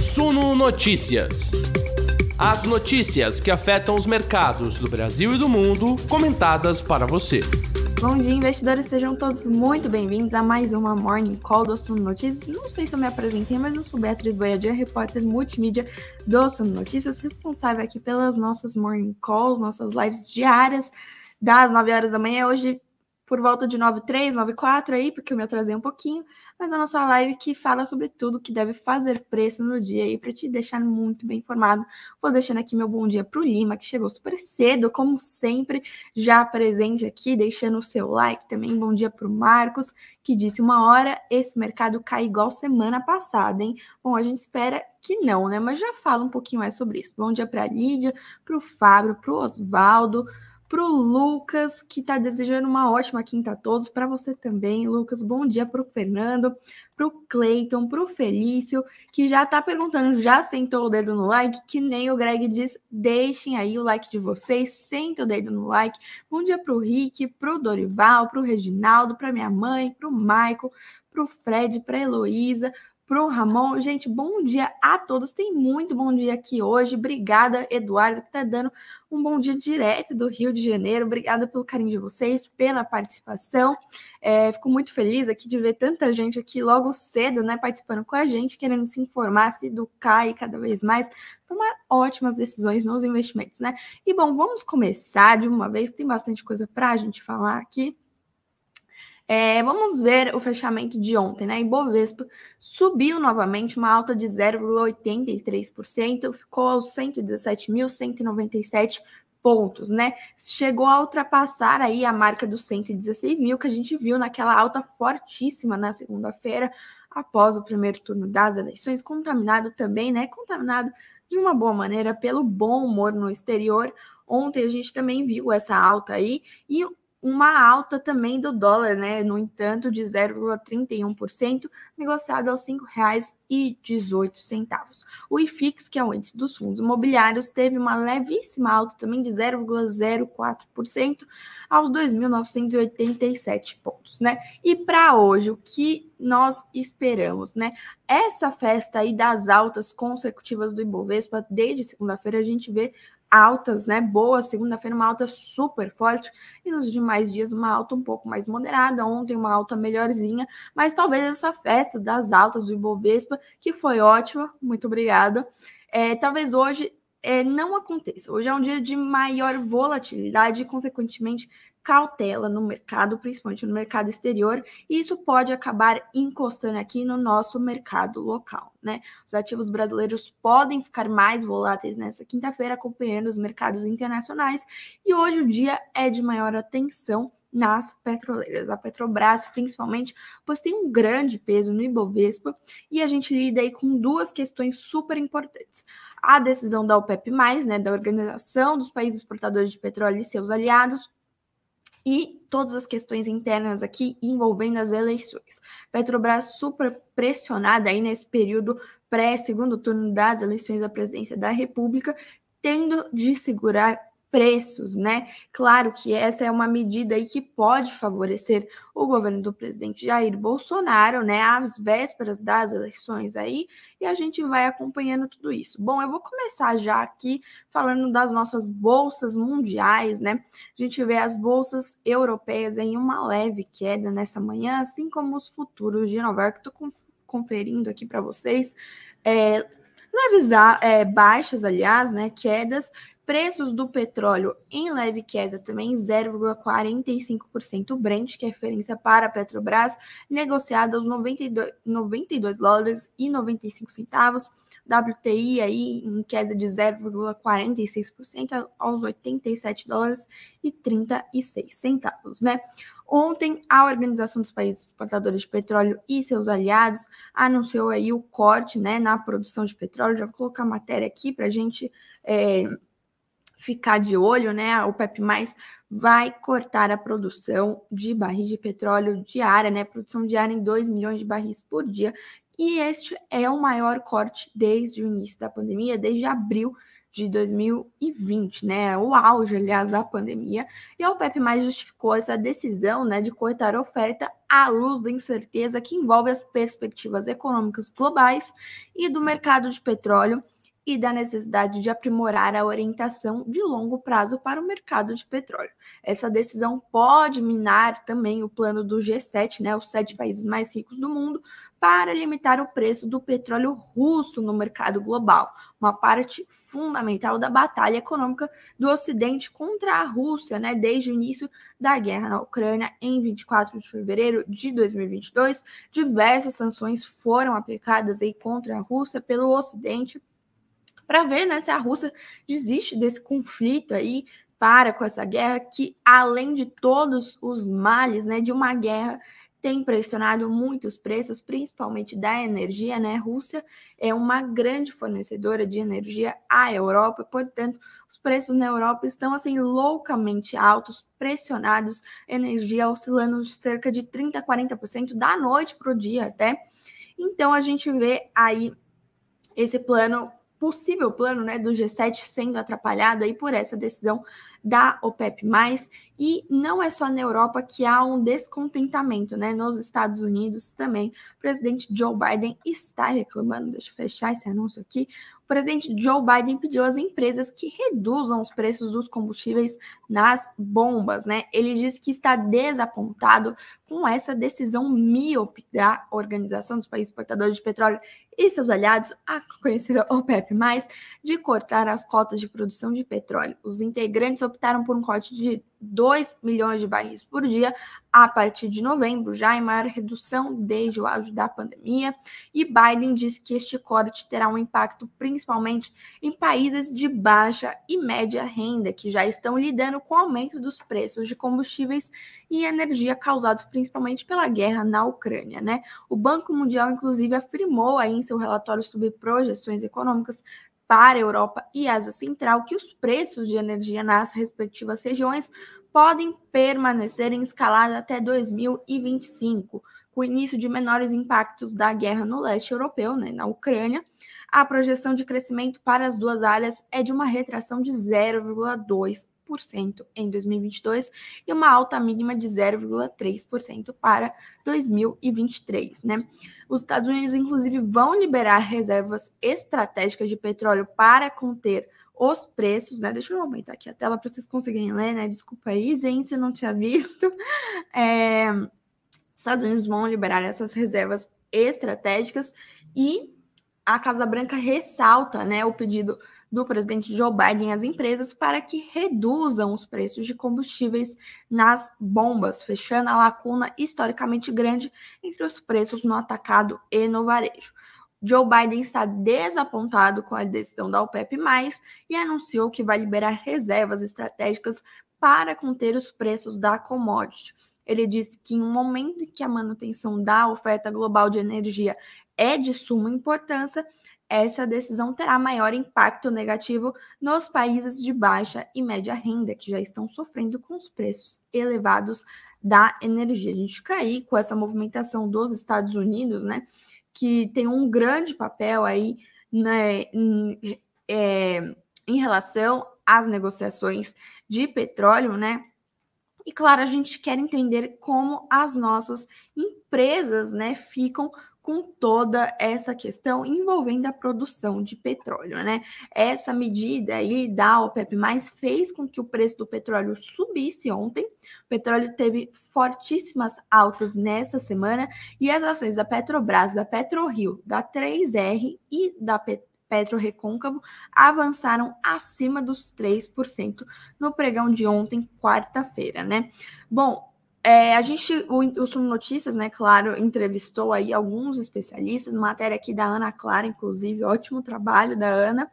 Suno Notícias. As notícias que afetam os mercados do Brasil e do mundo, comentadas para você. Bom dia, investidores. Sejam todos muito bem-vindos a mais uma Morning Call do Suno Notícias. Não sei se eu me apresentei, mas eu sou Beatriz Boiadia, repórter multimídia do Suno Notícias, responsável aqui pelas nossas Morning Calls, nossas lives diárias das 9 horas da manhã. Hoje por volta de 9,3, 9,4 aí, porque eu me atrasei um pouquinho, mas a nossa live que fala sobre tudo que deve fazer preço no dia aí, para te deixar muito bem informado. Vou deixando aqui meu bom dia para o Lima, que chegou super cedo, como sempre, já presente aqui, deixando o seu like também. Bom dia para o Marcos, que disse uma hora esse mercado cai igual semana passada, hein? Bom, a gente espera que não, né? Mas já fala um pouquinho mais sobre isso. Bom dia para Lídia, para o Fábio, para o para o Lucas, que está desejando uma ótima quinta a todos, para você também, Lucas. Bom dia para o Fernando, para o Cleiton, para o Felício, que já está perguntando, já sentou o dedo no like? Que nem o Greg diz, deixem aí o like de vocês, sentem o dedo no like. Bom dia para o Rick, para o Dorival, para o Reginaldo, para minha mãe, para o Michael, para o Fred, para a Heloísa, para o Ramon. Gente, bom dia a todos. Tem muito bom dia aqui hoje. Obrigada, Eduardo, que está dando um bom dia direto do Rio de Janeiro. Obrigada pelo carinho de vocês, pela participação. É, fico muito feliz aqui de ver tanta gente aqui logo cedo, né, participando com a gente, querendo se informar, se educar e cada vez mais tomar ótimas decisões nos investimentos, né? E bom, vamos começar de uma vez, que tem bastante coisa para a gente falar aqui. É, vamos ver o fechamento de ontem, né? Ibovespa subiu novamente, uma alta de 0,83%, ficou aos 117.197 pontos, né? Chegou a ultrapassar aí a marca dos 116 mil que a gente viu naquela alta fortíssima na segunda-feira, após o primeiro turno das eleições, contaminado também, né? Contaminado de uma boa maneira pelo bom humor no exterior. Ontem a gente também viu essa alta aí e uma alta também do dólar, né? No entanto, de 0,31%, negociado aos R$ 5,18. O IFIX, que é o índice dos fundos imobiliários, teve uma levíssima alta também de 0,04% aos 2.987 pontos, né? E para hoje, o que nós esperamos, né? Essa festa aí das altas consecutivas do Ibovespa, desde segunda-feira a gente vê altas, né? Boas, segunda-feira uma alta super forte e nos demais dias uma alta um pouco mais moderada. Ontem uma alta melhorzinha, mas talvez essa festa das altas do Ibovespa, que foi ótima, muito obrigada. É, talvez hoje é, não aconteça. Hoje é um dia de maior volatilidade e, consequentemente, cautela no mercado, principalmente no mercado exterior, e isso pode acabar encostando aqui no nosso mercado local, né? Os ativos brasileiros podem ficar mais voláteis nessa quinta-feira, acompanhando os mercados internacionais, e hoje o dia é de maior atenção nas petroleiras. A Petrobras, principalmente, pois tem um grande peso no Ibovespa e a gente lida aí com duas questões super importantes. A decisão da OPEP+, né, da Organização dos Países Exportadores de Petróleo e seus aliados, e todas as questões internas aqui envolvendo as eleições. Petrobras super pressionada aí nesse período pré-segundo turno das eleições à presidência da República, tendo de segurar preços, né? Claro que essa é uma medida aí que pode favorecer o governo do presidente Jair Bolsonaro, né? Às vésperas das eleições aí, e a gente vai acompanhando tudo isso. Bom, eu vou começar já aqui falando das nossas bolsas mundiais, né? A gente vê as bolsas europeias em uma leve queda nessa manhã, assim como os futuros de Nova York. Estou conferindo aqui para vocês. É, leves é, baixas, aliás, né? Quedas Preços do petróleo em leve queda também, 0,45%. O Brent, que é referência para a Petrobras, negociado aos 92, 92 dólares e 95 centavos. WTI aí em queda de 0,46% aos 87 dólares e 36 centavos, né? Ontem, a Organização dos Países Exportadores de Petróleo e seus aliados anunciou aí o corte né, na produção de petróleo. Já vou colocar a matéria aqui para a gente é, ficar de olho, né? A OPEP mais vai cortar a produção de barris de petróleo diária, né? Produção diária em 2 milhões de barris por dia. E este é o maior corte desde o início da pandemia, desde abril de 2020, né? O auge, aliás, da pandemia. E a OPEP mais justificou essa decisão, né, de cortar a oferta à luz da incerteza que envolve as perspectivas econômicas globais e do mercado de petróleo e da necessidade de aprimorar a orientação de longo prazo para o mercado de petróleo. Essa decisão pode minar também o plano do G7, né, os sete países mais ricos do mundo, para limitar o preço do petróleo russo no mercado global, uma parte fundamental da batalha econômica do Ocidente contra a Rússia, né, desde o início da guerra na Ucrânia em 24 de fevereiro de 2022. Diversas sanções foram aplicadas aí contra a Rússia pelo Ocidente para ver né, se a Rússia desiste desse conflito aí, para com essa guerra que, além de todos os males né, de uma guerra, tem pressionado muito os preços, principalmente da energia, né? Rússia é uma grande fornecedora de energia à Europa, portanto, os preços na Europa estão assim loucamente altos, pressionados, energia oscilando cerca de 30 a 40% da noite para o dia até. Então a gente vê aí esse plano possível plano né, do G7 sendo atrapalhado aí por essa decisão da OPEP+, e não é só na Europa que há um descontentamento, né? Nos Estados Unidos também, o presidente Joe Biden está reclamando, deixa eu fechar esse anúncio aqui, o presidente Joe Biden pediu às empresas que reduzam os preços dos combustíveis nas bombas, né? Ele disse que está desapontado com essa decisão míope da Organização dos Países Exportadores de Petróleo e seus aliados, a conhecida OPEP+, de cortar as cotas de produção de petróleo. Os integrantes optaram por um corte de 2 milhões de barris por dia a partir de novembro, já em maior redução desde o auge da pandemia. E Biden disse que este corte terá um impacto principalmente em países de baixa e média renda, que já estão lidando com o aumento dos preços de combustíveis e energia causados pela guerra na Ucrânia. Né? O Banco Mundial, inclusive, afirmou aí em seu relatório sobre projeções econômicas para a Europa e Ásia Central que os preços de energia nas respectivas regiões podem permanecer em escalada até 2025, com o início de menores impactos da guerra no leste europeu, né, na Ucrânia. A projeção de crescimento para as duas áreas é de uma retração de 0,2 em 2022 e uma alta mínima de 0,3% para 2023, né? Os Estados Unidos inclusive vão liberar reservas estratégicas de petróleo para conter os preços, né? Deixa eu aumentar aqui a tela para vocês conseguirem ler, né? Desculpa aí, gente, eu não tinha visto. É... Estados Unidos vão liberar essas reservas estratégicas e a Casa Branca ressalta, né, o pedido do presidente Joe Biden às empresas para que reduzam os preços de combustíveis nas bombas, fechando a lacuna historicamente grande entre os preços no atacado e no varejo. Joe Biden está desapontado com a decisão da OPEP+, e anunciou que vai liberar reservas estratégicas para conter os preços da commodity. Ele disse que em um momento em que a manutenção da oferta global de energia é de suma importância, essa decisão terá maior impacto negativo nos países de baixa e média renda, que já estão sofrendo com os preços elevados da energia. A gente fica aí com essa movimentação dos Estados Unidos, né, que tem um grande papel aí né, em, é, em relação às negociações de petróleo, né? E claro, a gente quer entender como as nossas empresas, né, ficam com toda essa questão envolvendo a produção de petróleo, né? Essa medida aí da OPEP+, fez com que o preço do petróleo subisse ontem. O petróleo teve fortíssimas altas nessa semana e as ações da Petrobras, da PetroRio, da 3R e da Petro Recôncavo avançaram acima dos 3% no pregão de ontem, quarta-feira, né? Bom, é, a gente, o, o Sumo Notícias, né, claro, entrevistou aí alguns especialistas, matéria aqui da Ana Clara, inclusive, ótimo trabalho da Ana,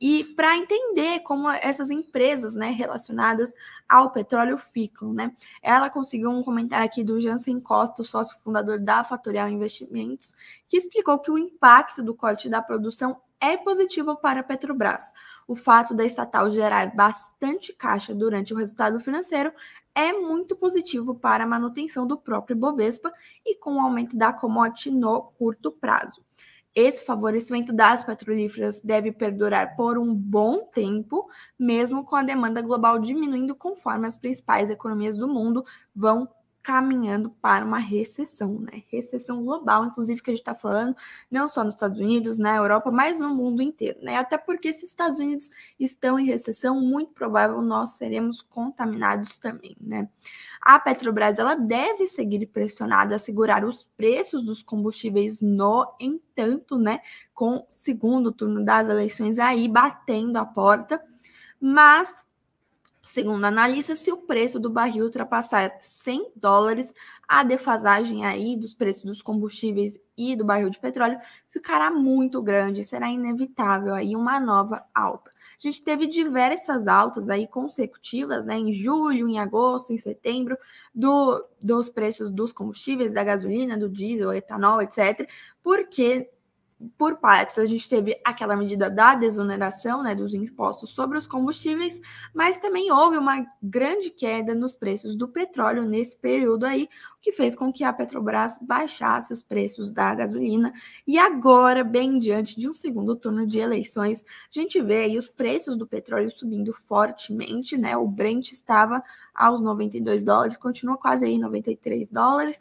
e para entender como essas empresas, né, relacionadas ao petróleo ficam, né? Ela conseguiu um comentário aqui do Jansen Costa, sócio fundador da Fatorial Investimentos, que explicou que o impacto do corte da produção é positivo para a Petrobras. O fato da estatal gerar bastante caixa durante o resultado financeiro é muito positivo para a manutenção do próprio Bovespa e com o aumento da commodity no curto prazo. esse favorecimento das petrolíferas deve perdurar por um bom tempo, mesmo com a demanda global diminuindo conforme as principais economias do mundo vão caminhando para uma recessão, né? Recessão global, inclusive, que a gente está falando, não só nos Estados Unidos, na Europa, mas no mundo inteiro, né? Até porque se os Estados Unidos estão em recessão, muito provável nós seremos contaminados também, né? A Petrobras, ela deve seguir pressionada a segurar os preços dos combustíveis, no entanto, né? Com segundo turno das eleições aí batendo a porta, mas Segundo analistas, se o preço do barril ultrapassar 100 dólares, a defasagem aí dos preços dos combustíveis e do barril de petróleo ficará muito grande, será inevitável aí uma nova alta. A gente teve diversas altas aí consecutivas, né, em julho, em agosto, em setembro, do, dos preços dos combustíveis, da gasolina, do diesel, etanol, etc., porque por partes, a gente teve aquela medida da desoneração né, dos impostos sobre os combustíveis, mas também houve uma grande queda nos preços do petróleo nesse período aí, que fez com que a Petrobras baixasse os preços da gasolina. E agora, bem diante de um segundo turno de eleições, a gente vê aí os preços do petróleo subindo fortemente, né? O Brent estava aos 92 dólares, continua quase aí 93 dólares.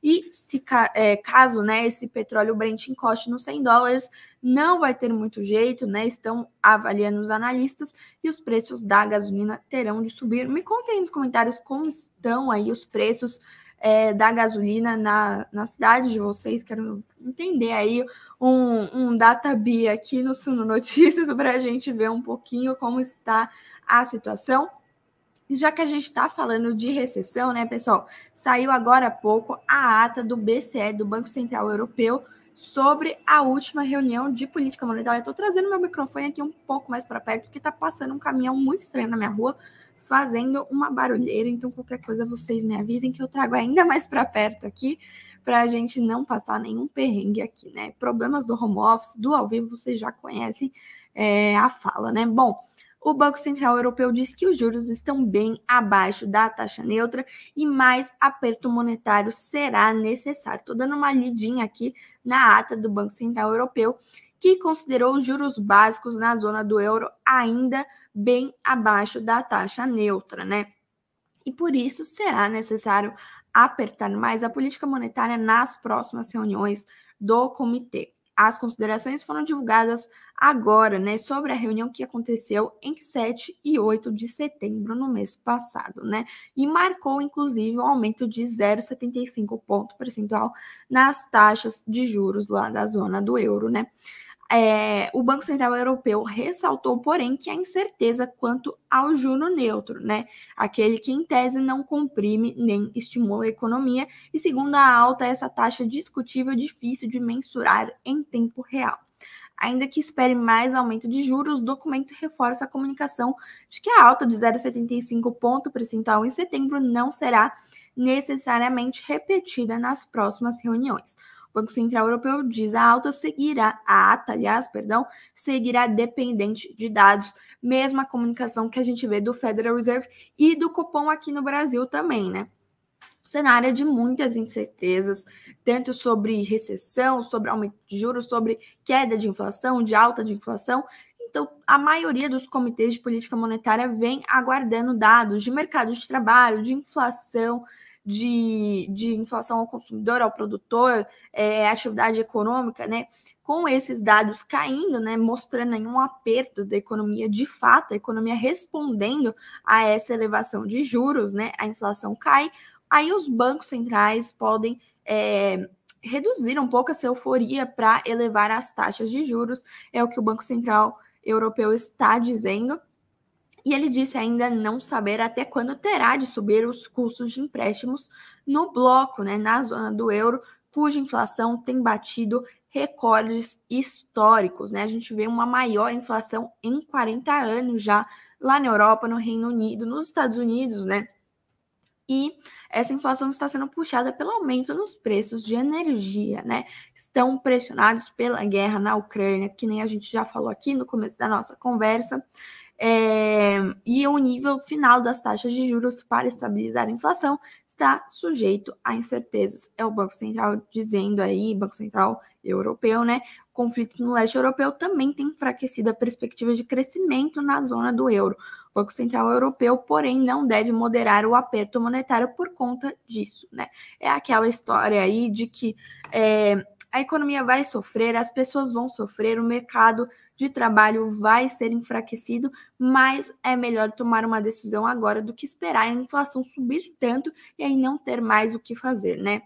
E se é, caso né, esse petróleo Brent encoste nos 100 dólares, não vai ter muito jeito, né? Estão avaliando os analistas e os preços da gasolina terão de subir. Me contem nos comentários como estão aí os preços é, da gasolina na, na cidade de vocês. Quero entender aí um, um data aqui no Suno Notícias para a gente ver um pouquinho como está a situação. E já que a gente está falando de recessão, né, pessoal? Saiu agora há pouco a ata do BCE, do Banco Central Europeu, sobre a última reunião de política monetária. Estou trazendo meu microfone aqui um pouco mais para perto, porque está passando um caminhão muito estranho na minha rua, fazendo uma barulheira. Então, qualquer coisa, vocês me avisem que eu trago ainda mais para perto aqui, para a gente não passar nenhum perrengue aqui, né? Problemas do home office, do ao vivo, vocês já conhecem é, a fala, né? Bom o Banco Central Europeu diz que os juros estão bem abaixo da taxa neutra e mais aperto monetário será necessário. Estou dando uma lidinha aqui na ata do Banco Central Europeu, que considerou os juros básicos na zona do euro ainda bem abaixo da taxa neutra, né? E por isso será necessário apertar mais a política monetária nas próximas reuniões do comitê. As considerações foram divulgadas agora, né, sobre a reunião que aconteceu em 7 e 8 de setembro no mês passado, né? E marcou inclusive um aumento de 0,75 ponto percentual nas taxas de juros lá da zona do euro, né? É, o Banco Central Europeu ressaltou, porém, que há incerteza quanto ao juro neutro, né? Aquele que, em tese, não comprime nem estimula a economia, e segundo a alta, essa taxa discutível é difícil de mensurar em tempo real. Ainda que espere mais aumento de juros, o documento reforça a comunicação de que a alta de 0,75 ponto percentual em setembro não será necessariamente repetida nas próximas reuniões. Banco Central Europeu diz a alta seguirá, a ata, aliás, perdão, seguirá dependente de dados, mesma comunicação que a gente vê do Federal Reserve e do Copom aqui no Brasil também, né? Cenário de muitas incertezas, tanto sobre recessão, sobre aumento de juros, sobre queda de inflação, de alta de inflação. Então, a maioria dos comitês de política monetária vem aguardando dados de mercado de trabalho, de inflação, de, de inflação ao consumidor, ao produtor, é, atividade econômica, né? Com esses dados caindo, né, mostrando nenhum aperto da economia de fato, a economia respondendo a essa elevação de juros, né? A inflação cai, aí os bancos centrais podem é, reduzir um pouco essa euforia para elevar as taxas de juros, é o que o Banco Central Europeu está dizendo. E ele disse ainda não saber até quando terá de subir os custos de empréstimos no bloco, né, na zona do euro, cuja inflação tem batido recordes históricos. Né? A gente vê uma maior inflação em 40 anos já lá na Europa, no Reino Unido, nos Estados Unidos, né? E essa inflação está sendo puxada pelo aumento nos preços de energia, né? Estão pressionados pela guerra na Ucrânia, que nem a gente já falou aqui no começo da nossa conversa. É, e o nível final das taxas de juros para estabilizar a inflação está sujeito a incertezas. É o Banco Central dizendo aí, Banco Central europeu, né? Conflito no leste europeu também tem enfraquecido a perspectiva de crescimento na zona do euro. O Banco Central Europeu, porém, não deve moderar o aperto monetário por conta disso, né? É aquela história aí de que é, a economia vai sofrer, as pessoas vão sofrer, o mercado de trabalho vai ser enfraquecido, mas é melhor tomar uma decisão agora do que esperar a inflação subir tanto e aí não ter mais o que fazer, né?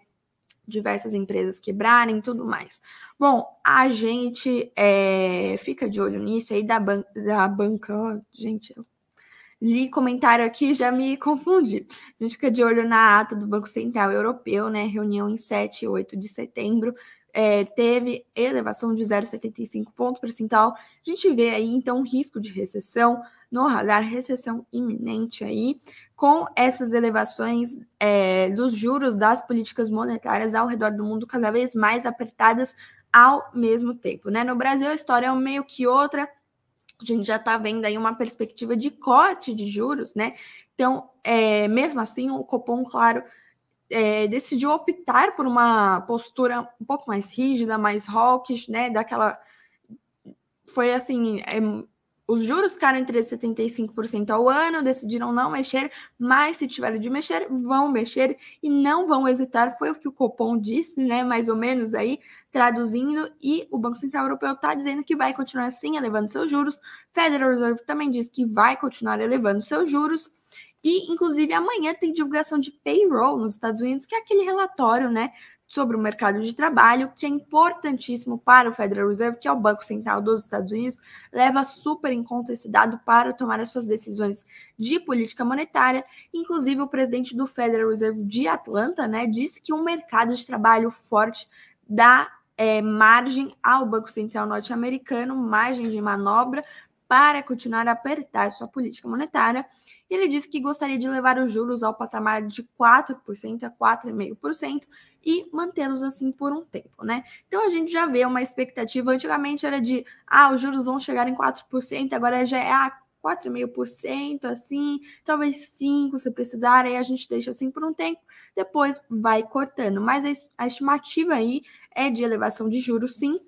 Diversas empresas quebrarem tudo mais. Bom, a gente é, fica de olho nisso aí da, ban da banca. Oh, gente, li comentário aqui já me confundi. A gente fica de olho na ata do Banco Central Europeu, né? Reunião em 7 e 8 de setembro é, teve elevação de 0,75 ponto percentual. A gente vê aí, então, risco de recessão no radar, recessão iminente aí, com essas elevações é, dos juros das políticas monetárias ao redor do mundo cada vez mais apertadas ao mesmo tempo, né? No Brasil, a história é meio que outra. A gente já está vendo aí uma perspectiva de corte de juros, né? Então, é, mesmo assim, o Copom, claro, é, decidiu optar por uma postura um pouco mais rígida, mais hawkish, né? Daquela. Foi assim. É, os juros ficaram entre 75% ao ano, decidiram não mexer, mas se tiverem de mexer, vão mexer e não vão hesitar. Foi o que o Copom disse, né? Mais ou menos aí, traduzindo, e o Banco Central Europeu está dizendo que vai continuar assim, elevando seus juros. Federal Reserve também diz que vai continuar elevando seus juros. E, inclusive, amanhã tem divulgação de payroll nos Estados Unidos, que é aquele relatório, né, sobre o mercado de trabalho, que é importantíssimo para o Federal Reserve, que é o Banco Central dos Estados Unidos, leva super em conta esse dado para tomar as suas decisões de política monetária. Inclusive, o presidente do Federal Reserve de Atlanta, né, disse que um mercado de trabalho forte dá é, margem ao Banco Central norte-americano, margem de manobra para continuar a apertar sua política monetária. E ele disse que gostaria de levar os juros ao patamar de 4% a 4,5% e mantê-los assim por um tempo, né? Então a gente já vê uma expectativa, antigamente era de, ah, os juros vão chegar em 4%, agora já é ah, 4,5%, assim, talvez 5% se precisar, aí a gente deixa assim por um tempo, depois vai cortando. Mas a estimativa aí é de elevação de juros, sim,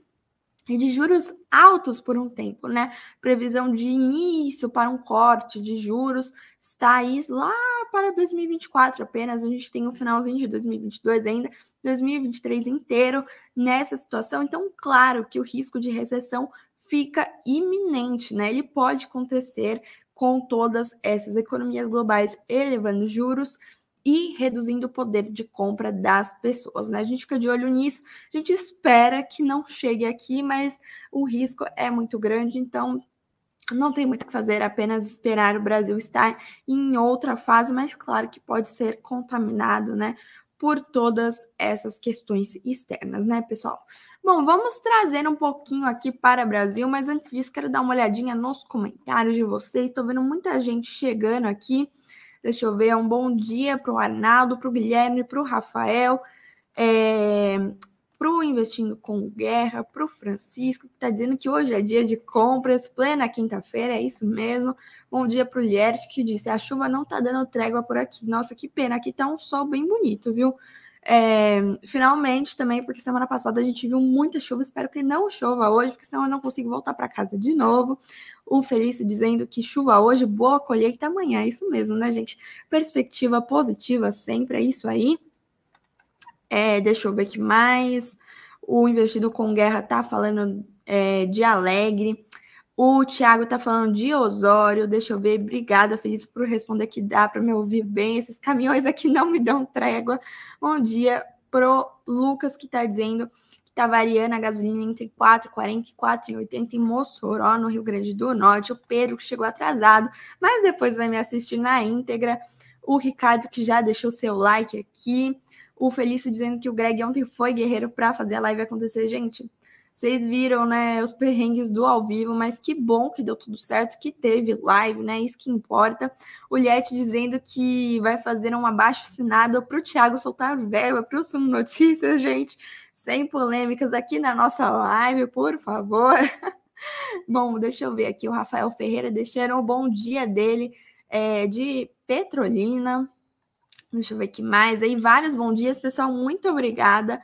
de juros altos por um tempo, né? Previsão de início para um corte de juros está aí lá para 2024 apenas. A gente tem o finalzinho de 2022 ainda, 2023 inteiro nessa situação. Então, claro que o risco de recessão fica iminente, né? Ele pode acontecer com todas essas economias globais elevando juros e reduzindo o poder de compra das pessoas, né? A gente fica de olho nisso, a gente espera que não chegue aqui, mas o risco é muito grande, então não tem muito o que fazer, apenas esperar o Brasil estar em outra fase, mas claro que pode ser contaminado, né? Por todas essas questões externas, né, pessoal? Bom, vamos trazer um pouquinho aqui para o Brasil, mas antes disso, quero dar uma olhadinha nos comentários de vocês. Estou vendo muita gente chegando aqui. Deixa eu ver, um bom dia para o Arnaldo, para o Guilherme, para o Rafael, é, para o Investindo com Guerra, para o Francisco, que está dizendo que hoje é dia de compras, plena quinta-feira, é isso mesmo. Bom dia para o Liert, que disse: a chuva não está dando trégua por aqui. Nossa, que pena, aqui está um sol bem bonito, viu? É, finalmente também, porque semana passada a gente viu muita chuva, espero que não chova hoje, porque senão eu não consigo voltar para casa de novo. O Felício dizendo que chuva hoje, boa colheita amanhã, é isso mesmo, né, gente? Perspectiva positiva sempre, é isso aí. É, deixa eu ver que mais. O investido com guerra tá falando é, de alegre. O Thiago tá falando de Osório. Deixa eu ver. Obrigada, Feliz, por responder que dá para me ouvir bem. Esses caminhões aqui não me dão trégua. Bom dia pro Lucas que tá dizendo que tá variando a gasolina entre 4,40 e 4,80 em Mossoró, no Rio Grande do Norte. O Pedro que chegou atrasado, mas depois vai me assistir na íntegra. O Ricardo que já deixou seu like aqui. O Felício dizendo que o Greg ontem foi guerreiro para fazer a live acontecer. Gente, vocês viram, né, os perrengues do ao vivo, mas que bom que deu tudo certo, que teve live, né? Isso que importa. O Liette dizendo que vai fazer um abaixo assinado para o Thiago soltar verba para o Sumo Notícias, gente. Sem polêmicas aqui na nossa live, por favor. bom, deixa eu ver aqui. O Rafael Ferreira deixaram o bom dia dele é, de Petrolina. Deixa eu ver aqui mais. Aí, vários bons dias, pessoal. Muito obrigada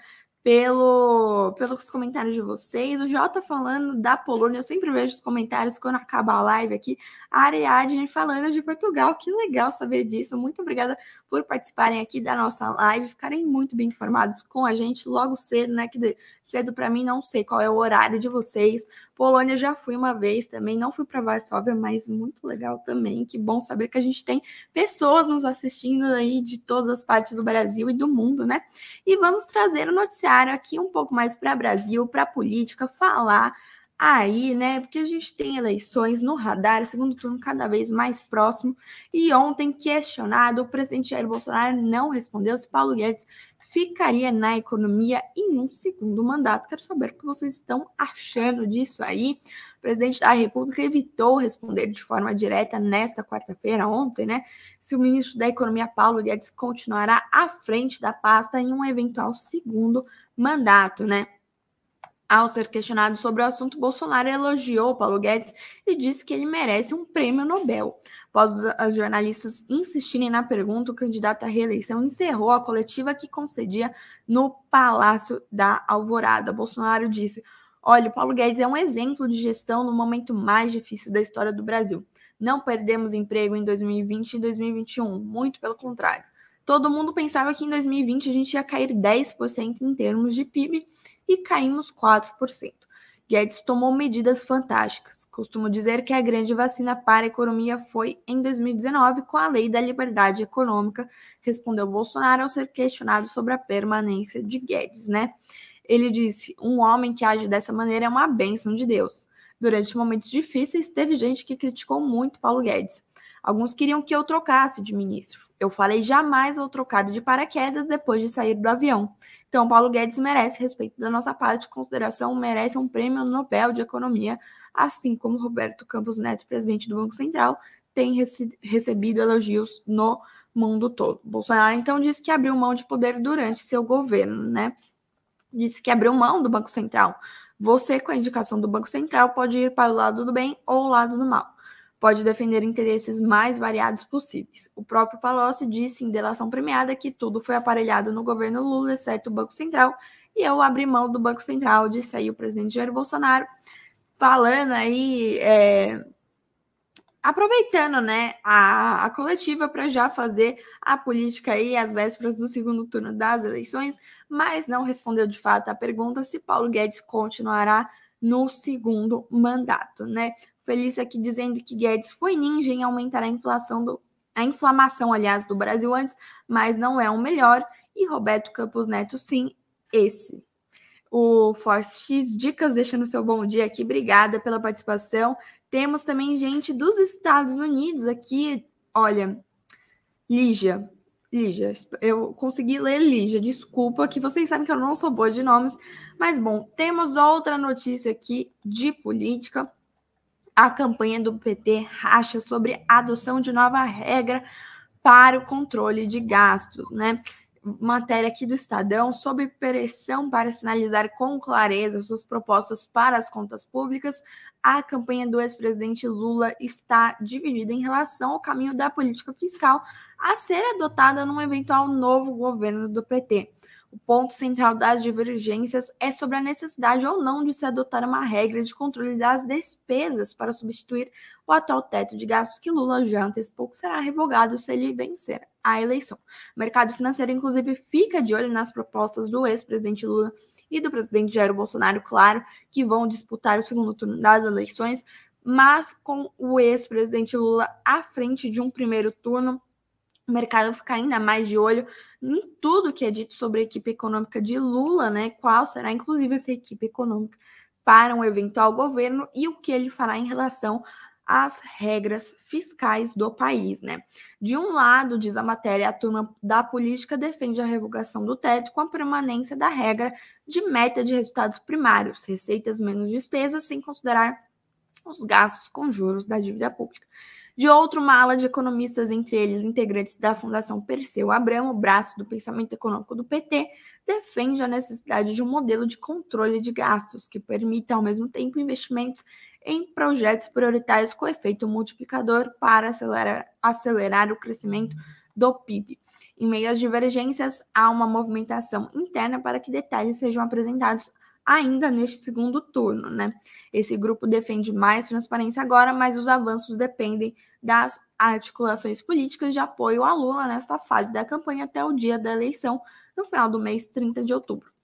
pelo, pelos comentários de vocês. O Jota falando da Polônia, eu sempre vejo os comentários quando acaba a live aqui. A Ariadne falando de Portugal, que legal saber disso. Muito obrigada por participarem aqui da nossa live, ficarem muito bem informados com a gente logo cedo, né? Que cedo para mim, não sei qual é o horário de vocês. Polônia já fui uma vez também, não fui para Varsóvia, mas muito legal também. Que bom saber que a gente tem pessoas nos assistindo aí de todas as partes do Brasil e do mundo, né? E vamos trazer o noticiário aqui um pouco mais para Brasil, para política, falar aí, né? Porque a gente tem eleições no radar, segundo turno cada vez mais próximo. E ontem, questionado, o presidente Jair Bolsonaro não respondeu se Paulo Guedes ficaria na economia em um segundo mandato. Quero saber o que vocês estão achando disso aí. O presidente da República evitou responder de forma direta nesta quarta-feira, ontem, né? Se o ministro da Economia, Paulo Guedes, continuará à frente da pasta em um eventual segundo mandato, né? Ao ser questionado sobre o assunto, Bolsonaro elogiou Paulo Guedes e disse que ele merece um prêmio Nobel. Após os jornalistas insistirem na pergunta, o candidato à reeleição encerrou a coletiva que concedia no Palácio da Alvorada. Bolsonaro disse: Olha, Paulo Guedes é um exemplo de gestão no momento mais difícil da história do Brasil. Não perdemos emprego em 2020 e 2021, muito pelo contrário. Todo mundo pensava que em 2020 a gente ia cair 10% em termos de PIB e caímos 4%. Guedes tomou medidas fantásticas. Costumo dizer que a grande vacina para a economia foi em 2019 com a Lei da Liberdade Econômica, respondeu Bolsonaro ao ser questionado sobre a permanência de Guedes, né? Ele disse: "Um homem que age dessa maneira é uma bênção de Deus. Durante momentos difíceis, teve gente que criticou muito Paulo Guedes. Alguns queriam que eu trocasse de ministro. Eu falei jamais vou trocar de paraquedas depois de sair do avião. Então, Paulo Guedes merece respeito da nossa parte, consideração, merece um prêmio Nobel de Economia, assim como Roberto Campos Neto, presidente do Banco Central, tem rece recebido elogios no mundo todo. Bolsonaro, então, disse que abriu mão de poder durante seu governo, né? Disse que abriu mão do Banco Central. Você, com a indicação do Banco Central, pode ir para o lado do bem ou o lado do mal pode defender interesses mais variados possíveis. O próprio Palocci disse em delação premiada que tudo foi aparelhado no governo Lula, exceto o Banco Central, e eu abri mão do Banco Central, disse aí o presidente Jair Bolsonaro, falando aí, é, aproveitando né, a, a coletiva para já fazer a política aí às vésperas do segundo turno das eleições, mas não respondeu de fato a pergunta se Paulo Guedes continuará no segundo mandato, né? Felícia aqui dizendo que Guedes foi ninja em aumentar a inflação do a inflamação, aliás, do Brasil antes, mas não é o melhor. E Roberto Campos Neto, sim, esse. O Force X Dicas deixando seu bom dia aqui. Obrigada pela participação. Temos também gente dos Estados Unidos aqui. Olha, Lígia. Lígia, eu consegui ler Lígia, desculpa, que vocês sabem que eu não sou boa de nomes, mas bom, temos outra notícia aqui de política a campanha do PT racha sobre a adoção de nova regra para o controle de gastos, né? Matéria aqui do Estadão, sob pressão para sinalizar com clareza suas propostas para as contas públicas, a campanha do ex-presidente Lula está dividida em relação ao caminho da política fiscal a ser adotada num eventual novo governo do PT. O ponto central das divergências é sobre a necessidade ou não de se adotar uma regra de controle das despesas para substituir o atual teto de gastos que Lula já antecipou que será revogado se ele vencer a eleição. O mercado financeiro, inclusive, fica de olho nas propostas do ex-presidente Lula e do presidente Jair Bolsonaro, claro, que vão disputar o segundo turno das eleições, mas com o ex-presidente Lula à frente de um primeiro turno o mercado fica ainda mais de olho em tudo que é dito sobre a equipe econômica de Lula, né? Qual será, inclusive, essa equipe econômica para um eventual governo e o que ele fará em relação às regras fiscais do país, né? De um lado, diz a matéria, a turma da política defende a revogação do teto com a permanência da regra de meta de resultados primários, receitas menos despesas, sem considerar os gastos com juros da dívida pública. De outro, uma ala de economistas, entre eles integrantes da Fundação Perseu Abramo, braço do pensamento econômico do PT, defende a necessidade de um modelo de controle de gastos que permita, ao mesmo tempo, investimentos em projetos prioritários com efeito multiplicador para acelerar, acelerar o crescimento do PIB. Em meio às divergências, há uma movimentação interna para que detalhes sejam apresentados ainda neste segundo turno, né? Esse grupo defende mais transparência agora, mas os avanços dependem das articulações políticas de apoio a Lula nesta fase da campanha até o dia da eleição, no final do mês 30 de outubro.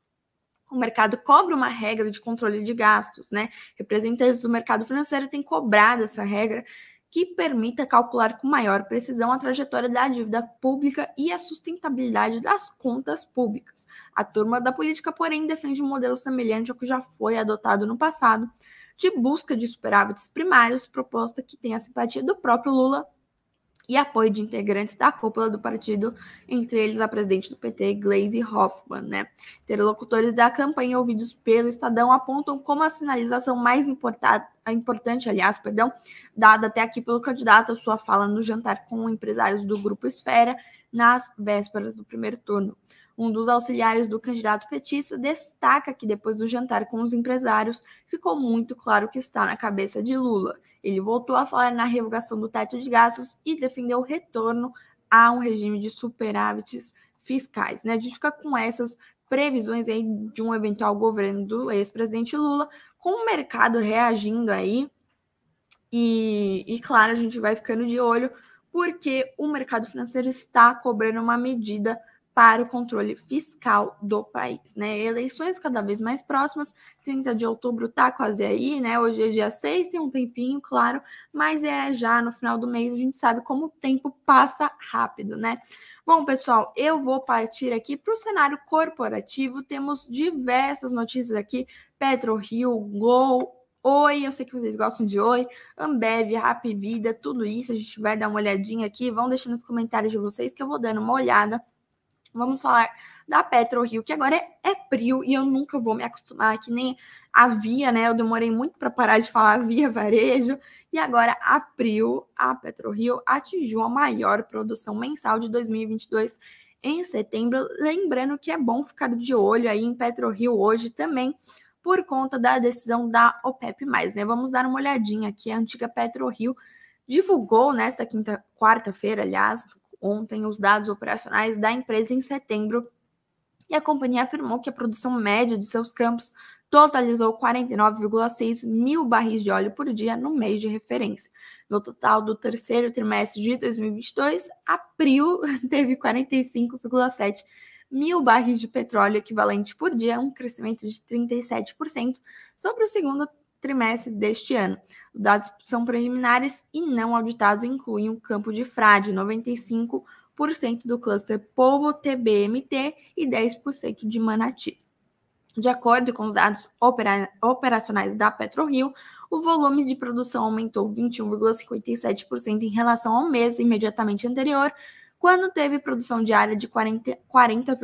O mercado cobra uma regra de controle de gastos, né? Representantes do mercado financeiro têm cobrado essa regra que permita calcular com maior precisão a trajetória da dívida pública e a sustentabilidade das contas públicas. A turma da política, porém, defende um modelo semelhante ao que já foi adotado no passado, de busca de superávites primários, proposta que tem a simpatia do próprio Lula e apoio de integrantes da cúpula do partido, entre eles a presidente do PT, Gleisi Hoffmann. Né? Interlocutores da campanha ouvidos pelo Estadão apontam como a sinalização mais importante, aliás, perdão, dada até aqui pelo candidato a sua fala no jantar com empresários do Grupo Esfera nas vésperas do primeiro turno. Um dos auxiliares do candidato petista destaca que depois do jantar com os empresários, ficou muito claro que está na cabeça de Lula. Ele voltou a falar na revogação do teto de gastos e defendeu o retorno a um regime de superávites fiscais. Né? A gente fica com essas previsões aí de um eventual governo do ex-presidente Lula, com o mercado reagindo aí. E, e, claro, a gente vai ficando de olho, porque o mercado financeiro está cobrando uma medida para o controle fiscal do país, né? Eleições cada vez mais próximas, 30 de outubro tá quase aí, né? Hoje é dia 6, tem um tempinho, claro, mas é já no final do mês, a gente sabe como o tempo passa rápido, né? Bom, pessoal, eu vou partir aqui para o cenário corporativo. Temos diversas notícias aqui: PetroRio, Gol, Oi, eu sei que vocês gostam de Oi, Ambev, Rap Vida, tudo isso. A gente vai dar uma olhadinha aqui. Vão deixando nos comentários de vocês que eu vou dando uma olhada. Vamos falar da PetroRio, que agora é, é Prio, e eu nunca vou me acostumar, que nem a Via, né? Eu demorei muito para parar de falar Via Varejo, e agora a Prio, a PetroRio, atingiu a maior produção mensal de 2022 em setembro. Lembrando que é bom ficar de olho aí em PetroRio hoje também, por conta da decisão da OPEP+, né? Vamos dar uma olhadinha aqui, a antiga PetroRio divulgou nesta quinta, quarta-feira, aliás, ontem os dados operacionais da empresa em setembro e a companhia afirmou que a produção média de seus campos totalizou 49,6 mil barris de óleo por dia no mês de referência. No total do terceiro trimestre de 2022, a Prio teve 45,7 mil barris de petróleo equivalente por dia, um crescimento de 37% sobre o segundo trimestre deste ano. Os dados são preliminares e não auditados incluem o campo de Frade, 95% do cluster Povo TBMT e 10% de Manati. De acordo com os dados opera operacionais da PetroRio, o volume de produção aumentou 21,57% em relação ao mês imediatamente anterior, quando teve produção diária de 40,8 40,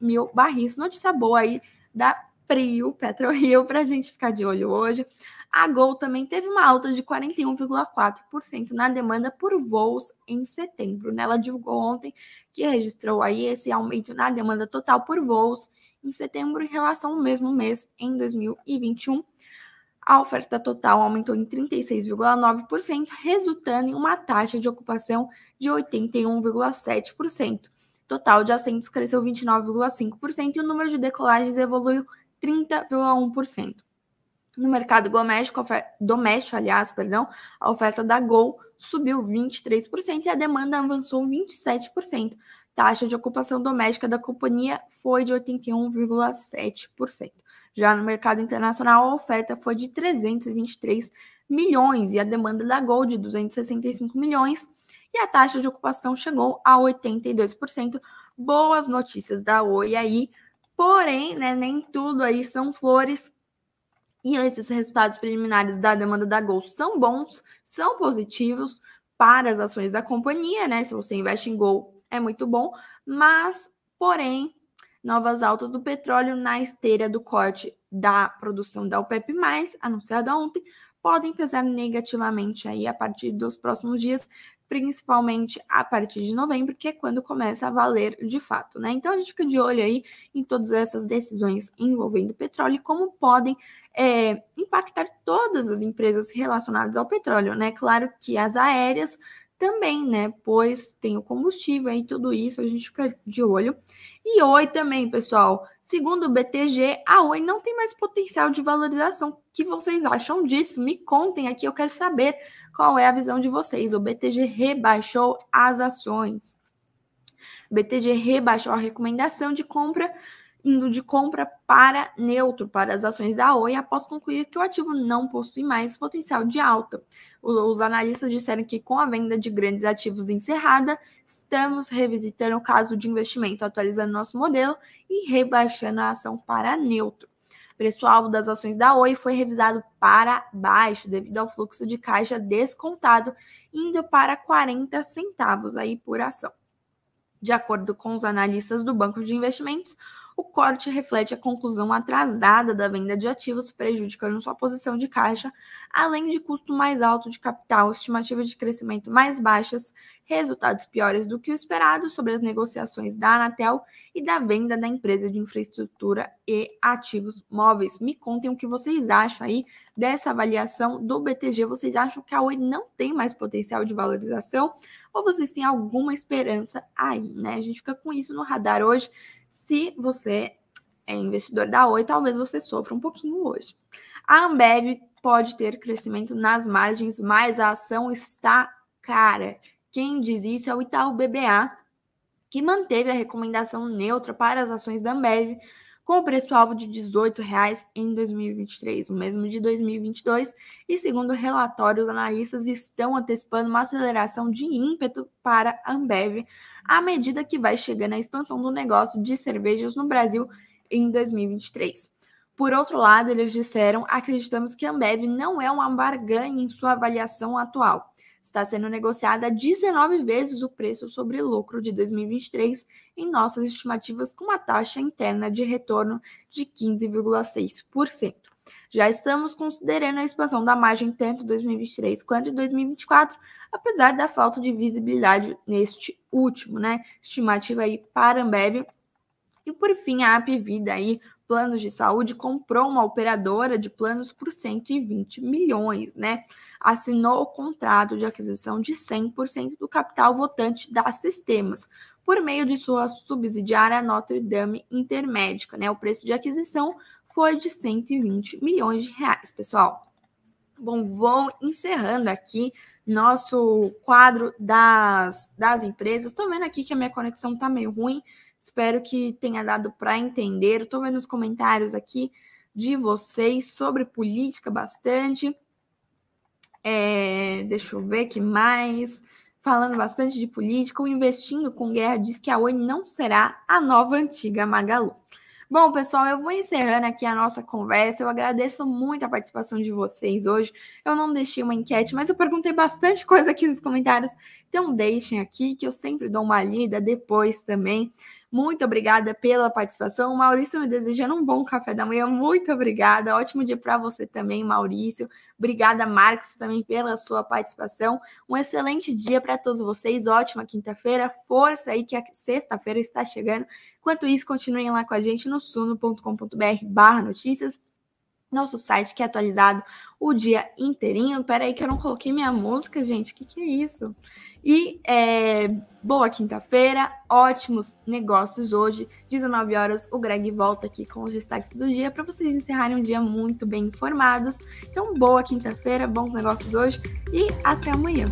mil barris. Notícia boa aí da Prio, PetroRio, para a gente ficar de olho hoje. A Gol também teve uma alta de 41,4% na demanda por voos em setembro. Né? Ela divulgou ontem que registrou aí esse aumento na demanda total por voos em setembro em relação ao mesmo mês em 2021. A oferta total aumentou em 36,9%, resultando em uma taxa de ocupação de 81,7%. Total de assentos cresceu 29,5% e o número de decolagens evoluiu 30,1%. No mercado doméstico, doméstico, aliás, perdão, a oferta da Gol subiu 23% e a demanda avançou 27%. Taxa de ocupação doméstica da companhia foi de 81,7%. Já no mercado internacional, a oferta foi de 323 milhões e a demanda da Gol de 265 milhões e a taxa de ocupação chegou a 82%. Boas notícias da Oi aí Porém, né, nem tudo aí são flores. E esses resultados preliminares da demanda da Gol são bons, são positivos para as ações da companhia, né? Se você investe em Gol, é muito bom, mas, porém, novas altas do petróleo na esteira do corte da produção da OPEP+, anunciada ontem, podem pesar negativamente aí a partir dos próximos dias, principalmente a partir de novembro, que é quando começa a valer de fato, né? Então a gente fica de olho aí em todas essas decisões envolvendo petróleo e como podem é, impactar todas as empresas relacionadas ao petróleo, né? Claro que as aéreas também, né? Pois tem o combustível e tudo isso, a gente fica de olho. E Oi também, pessoal. Segundo o BTG, a Oi não tem mais potencial de valorização. O que vocês acham disso? Me contem aqui, eu quero saber qual é a visão de vocês. O BTG rebaixou as ações. O BTG rebaixou a recomendação de compra indo de compra para neutro para as ações da Oi após concluir que o ativo não possui mais potencial de alta. Os analistas disseram que com a venda de grandes ativos encerrada, estamos revisitando o caso de investimento, atualizando nosso modelo e rebaixando a ação para neutro. O preço-alvo das ações da Oi foi revisado para baixo devido ao fluxo de caixa descontado, indo para 40 centavos aí por ação. De acordo com os analistas do Banco de Investimentos, o corte reflete a conclusão atrasada da venda de ativos, prejudicando sua posição de caixa, além de custo mais alto de capital, estimativas de crescimento mais baixas, resultados piores do que o esperado sobre as negociações da Anatel e da venda da empresa de infraestrutura e ativos móveis. Me contem o que vocês acham aí dessa avaliação do BTG. Vocês acham que a Oi não tem mais potencial de valorização ou vocês têm alguma esperança aí, né? A gente fica com isso no radar hoje. Se você é investidor da Oi, talvez você sofra um pouquinho hoje. A Ambev pode ter crescimento nas margens, mas a ação está cara. Quem diz isso é o Itaú BBA, que manteve a recomendação neutra para as ações da Ambev, com o preço-alvo de R$ 18,00 em 2023, o mesmo de 2022, e segundo o relatório, os analistas estão antecipando uma aceleração de ímpeto para a Ambev, à medida que vai chegando a expansão do negócio de cervejas no Brasil em 2023. Por outro lado, eles disseram: acreditamos que a Ambev não é uma barganha em sua avaliação atual está sendo negociada 19 vezes o preço sobre lucro de 2023 em nossas estimativas com uma taxa interna de retorno de 15,6%. Já estamos considerando a expansão da margem tanto em 2023 quanto em 2024, apesar da falta de visibilidade neste último, né? Estimativa aí para a Ambev. E por fim, a Apvida aí planos de saúde, comprou uma operadora de planos por 120 milhões, né? Assinou o contrato de aquisição de 100% do capital votante das sistemas, por meio de sua subsidiária Notre Dame Intermédica, né? O preço de aquisição foi de 120 milhões de reais, pessoal. Bom, vou encerrando aqui nosso quadro das, das empresas. Estou vendo aqui que a minha conexão está meio ruim. Espero que tenha dado para entender. Estou vendo os comentários aqui de vocês sobre política bastante. É, deixa eu ver que mais. Falando bastante de política, o Investindo com Guerra diz que a Oi não será a nova antiga Magalu. Bom, pessoal, eu vou encerrando aqui a nossa conversa. Eu agradeço muito a participação de vocês hoje. Eu não deixei uma enquete, mas eu perguntei bastante coisa aqui nos comentários. Então, deixem aqui que eu sempre dou uma lida depois também. Muito obrigada pela participação. Maurício me desejando um bom café da manhã. Muito obrigada. Ótimo dia para você também, Maurício. Obrigada, Marcos, também pela sua participação. Um excelente dia para todos vocês. Ótima quinta-feira. Força aí que a sexta-feira está chegando. Enquanto isso, continuem lá com a gente no suno.com.br/barra notícias nosso site que é atualizado o dia inteirinho. Pera aí que eu não coloquei minha música, gente. O que, que é isso? E é, boa quinta-feira, ótimos negócios hoje. 19 horas, o Greg volta aqui com os destaques do dia para vocês encerrarem um dia muito bem informados. Então, boa quinta-feira, bons negócios hoje e até amanhã.